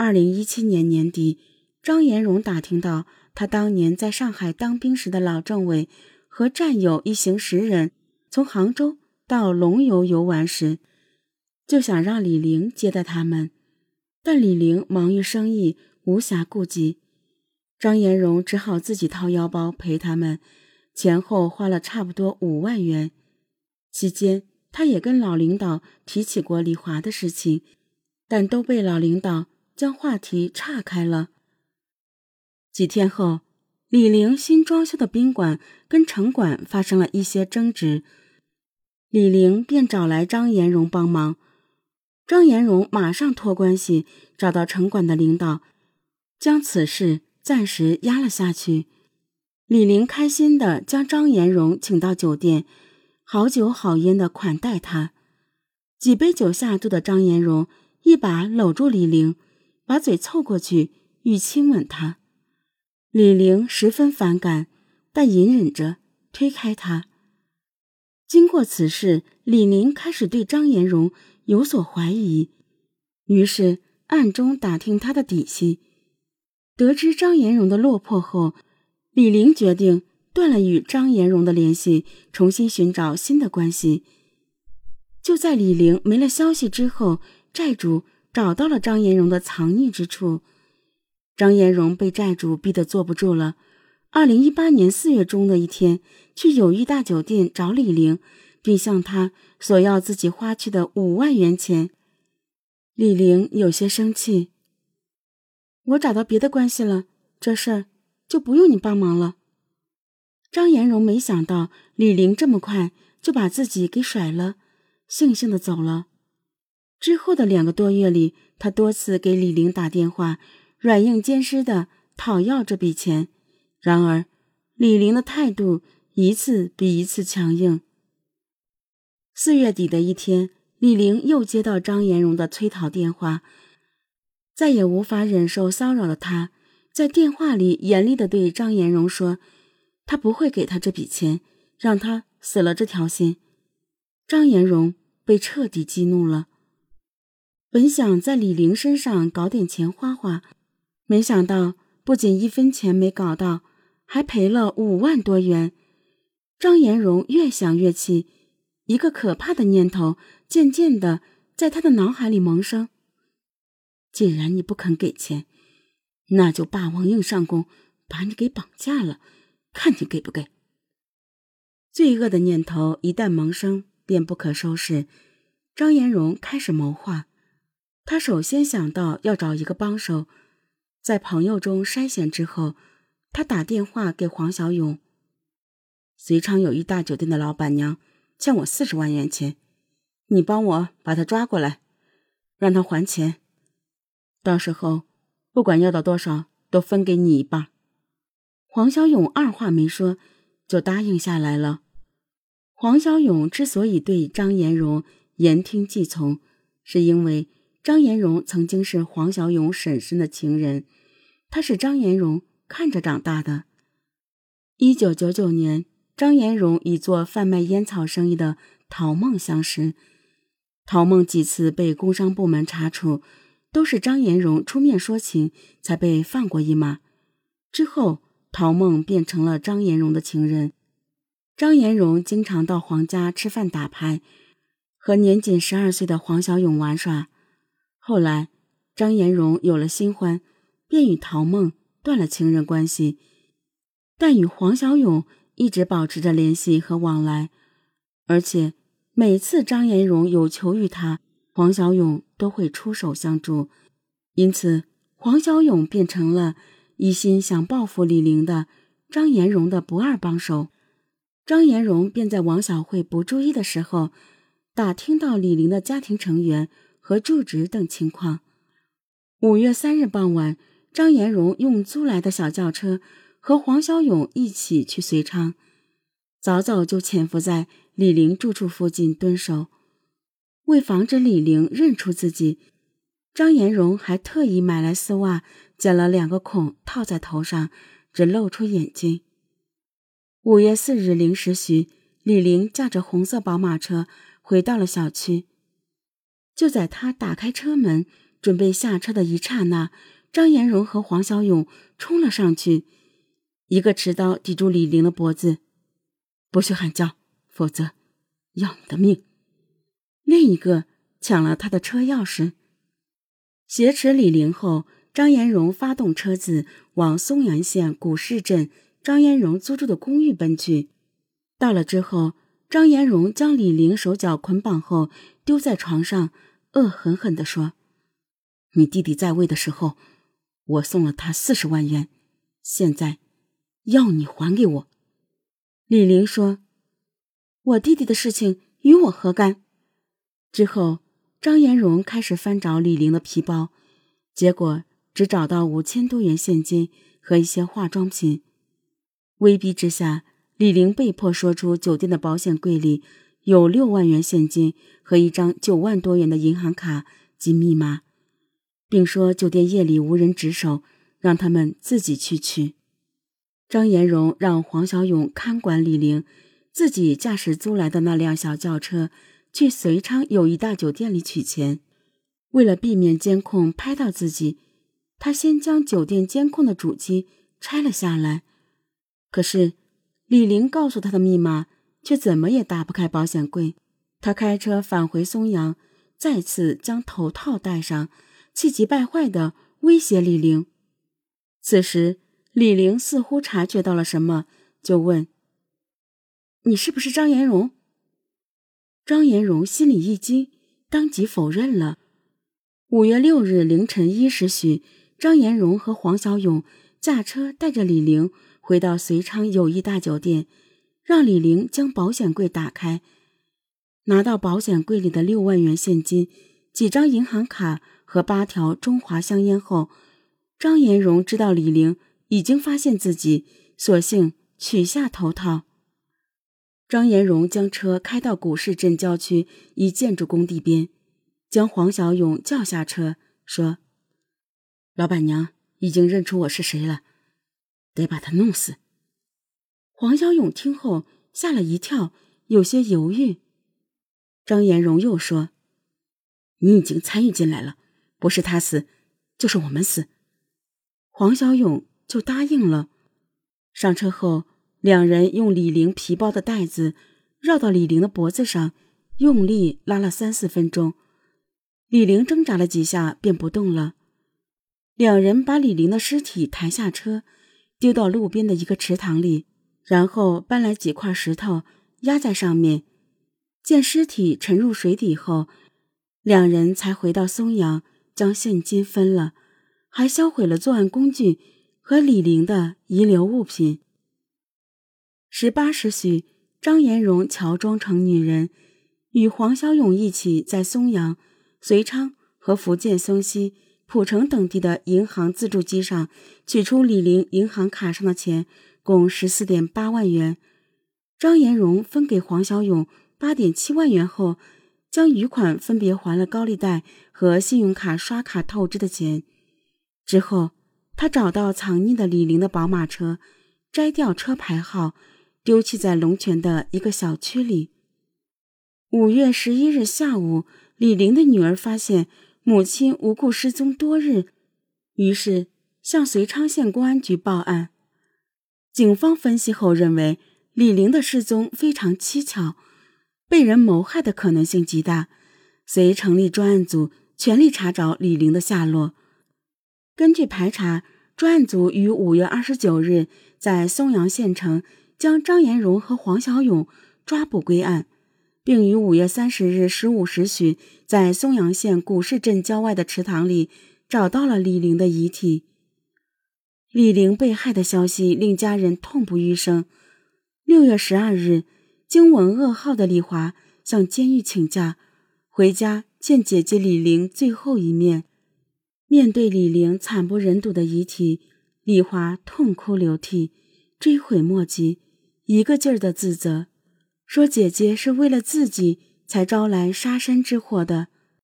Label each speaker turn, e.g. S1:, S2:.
S1: 二零一七年年底，张延荣打听到他当年在上海当兵时的老政委和战友一行十人从杭州到龙游游玩时，就想让李玲接待他们，但李玲忙于生意，无暇顾及。张延荣只好自己掏腰包陪他们，前后花了差不多五万元。期间，他也跟老领导提起过李华的事情，但都被老领导。将话题岔开了。几天后，李玲新装修的宾馆跟城管发生了一些争执，李玲便找来张延荣帮忙。张延荣马上托关系找到城管的领导，将此事暂时压了下去。李玲开心的将张延荣请到酒店，好酒好烟的款待他。几杯酒下肚的张延荣一把搂住李玲。把嘴凑过去，欲亲吻他，李玲十分反感，但隐忍着推开他。经过此事，李玲开始对张延荣有所怀疑，于是暗中打听他的底细。得知张延荣的落魄后，李玲决定断了与张延荣的联系，重新寻找新的关系。就在李玲没了消息之后，债主。找到了张延荣的藏匿之处，张延荣被债主逼得坐不住了。二零一八年四月中的一天，去友谊大酒店找李玲，并向他索要自己花去的五万元钱。李玲有些生气：“我找到别的关系了，这事儿就不用你帮忙了。”张延荣没想到李玲这么快就把自己给甩了，悻悻的走了。之后的两个多月里，他多次给李玲打电话，软硬兼施的讨要这笔钱。然而，李玲的态度一次比一次强硬。四月底的一天，李玲又接到张延荣的催讨电话，再也无法忍受骚扰的他，在电话里严厉的对张延荣说：“他不会给他这笔钱，让他死了这条心。”张延荣被彻底激怒了。本想在李玲身上搞点钱花花，没想到不仅一分钱没搞到，还赔了五万多元。张延荣越想越气，一个可怕的念头渐渐的在他的脑海里萌生：既然你不肯给钱，那就霸王硬上弓，把你给绑架了，看你给不给。罪恶的念头一旦萌生，便不可收拾。张延荣开始谋划。他首先想到要找一个帮手，在朋友中筛选之后，他打电话给黄小勇。隋昌友谊大酒店的老板娘欠我四十万元钱，你帮我把他抓过来，让他还钱。到时候不管要到多少，都分给你一半。黄小勇二话没说就答应下来了。黄小勇之所以对张延荣言听计从，是因为。张延荣曾经是黄小勇婶婶的情人，他是张延荣看着长大的。一九九九年，张延荣与做贩卖烟草生意的陶梦相识，陶梦几次被工商部门查处，都是张延荣出面说情，才被放过一马。之后，陶梦变成了张延荣的情人。张延荣经常到黄家吃饭打牌，和年仅十二岁的黄小勇玩耍。后来，张延荣有了新欢，便与陶梦断了情人关系，但与黄小勇一直保持着联系和往来。而且每次张延荣有求于他，黄小勇都会出手相助。因此，黄小勇变成了一心想报复李玲的张延荣的不二帮手。张延荣便在王小慧不注意的时候，打听到李玲的家庭成员。和住址等情况。五月三日傍晚，张延荣用租来的小轿车和黄小勇一起去遂昌，早早就潜伏在李玲住处附近蹲守。为防止李玲认出自己，张延荣还特意买来丝袜，剪了两个孔套在头上，只露出眼睛。五月四日零时许，李玲驾着红色宝马车回到了小区。就在他打开车门，准备下车的一刹那，张延荣和黄小勇冲了上去，一个持刀抵住李玲的脖子，不许喊叫，否则要你的命；另一个抢了他的车钥匙，挟持李玲后，张延荣发动车子往松阳县古市镇张延荣租住的公寓奔去。到了之后，张延荣将李玲手脚捆绑后丢在床上，恶狠狠地说。你弟弟在位的时候，我送了他四十万元，现在要你还给我。李玲说：“我弟弟的事情与我何干？”之后，张延荣开始翻找李玲的皮包，结果只找到五千多元现金和一些化妆品。威逼之下，李玲被迫说出酒店的保险柜里有六万元现金和一张九万多元的银行卡及密码。并说酒店夜里无人值守，让他们自己去取。张延荣让黄小勇看管李玲，自己驾驶租来的那辆小轿车去遂昌友谊大酒店里取钱。为了避免监控拍到自己，他先将酒店监控的主机拆了下来。可是李玲告诉他的密码却怎么也打不开保险柜。他开车返回松阳，再次将头套戴上。气急败坏的威胁李玲。此时，李玲似乎察觉到了什么，就问：“你是不是张延荣？”张延荣心里一惊，当即否认了。五月六日凌晨一时许，张延荣和黄小勇驾车带着李玲回到遂昌友谊大酒店，让李玲将保险柜打开，拿到保险柜里的六万元现金、几张银行卡。和八条中华香烟后，张延荣知道李玲已经发现自己，索性取下头套。张延荣将车开到古市镇郊区一建筑工地边，将黄小勇叫下车，说：“老板娘已经认出我是谁了，得把他弄死。”黄小勇听后吓了一跳，有些犹豫。张延荣又说：“你已经参与进来了。”不是他死，就是我们死。黄小勇就答应了。上车后，两人用李玲皮包的带子绕到李玲的脖子上，用力拉了三四分钟。李玲挣扎了几下，便不动了。两人把李玲的尸体抬下车，丢到路边的一个池塘里，然后搬来几块石头压在上面。见尸体沉入水底后，两人才回到松阳。将现金分了，还销毁了作案工具和李玲的遗留物品。十八时许，张延荣乔装成女人，与黄小勇一起在松阳、遂昌和福建松溪、浦城等地的银行自助机上取出李玲银行卡上的钱，共十四点八万元。张延荣分给黄小勇八点七万元后。将余款分别还了高利贷和信用卡刷卡透支的钱之后，他找到藏匿的李玲的宝马车，摘掉车牌号，丢弃在龙泉的一个小区里。五月十一日下午，李玲的女儿发现母亲无故失踪多日，于是向遂昌县公安局报案。警方分析后认为，李玲的失踪非常蹊跷。被人谋害的可能性极大，遂成立专案组，全力查找李玲的下落。根据排查，专案组于五月二十九日在松阳县城将张延荣和黄小勇抓捕归案，并于五月三十日十五时许在松阳县古市镇郊外的池塘里找到了李玲的遗体。李玲被害的消息令家人痛不欲生。六月十二日。惊闻噩耗的李华向监狱请假，回家见姐姐李玲最后一面。面对李玲惨不忍睹的遗体，李华痛哭流涕，追悔莫及，一个劲儿的自责，说姐姐是为了自己才招来杀身之祸的。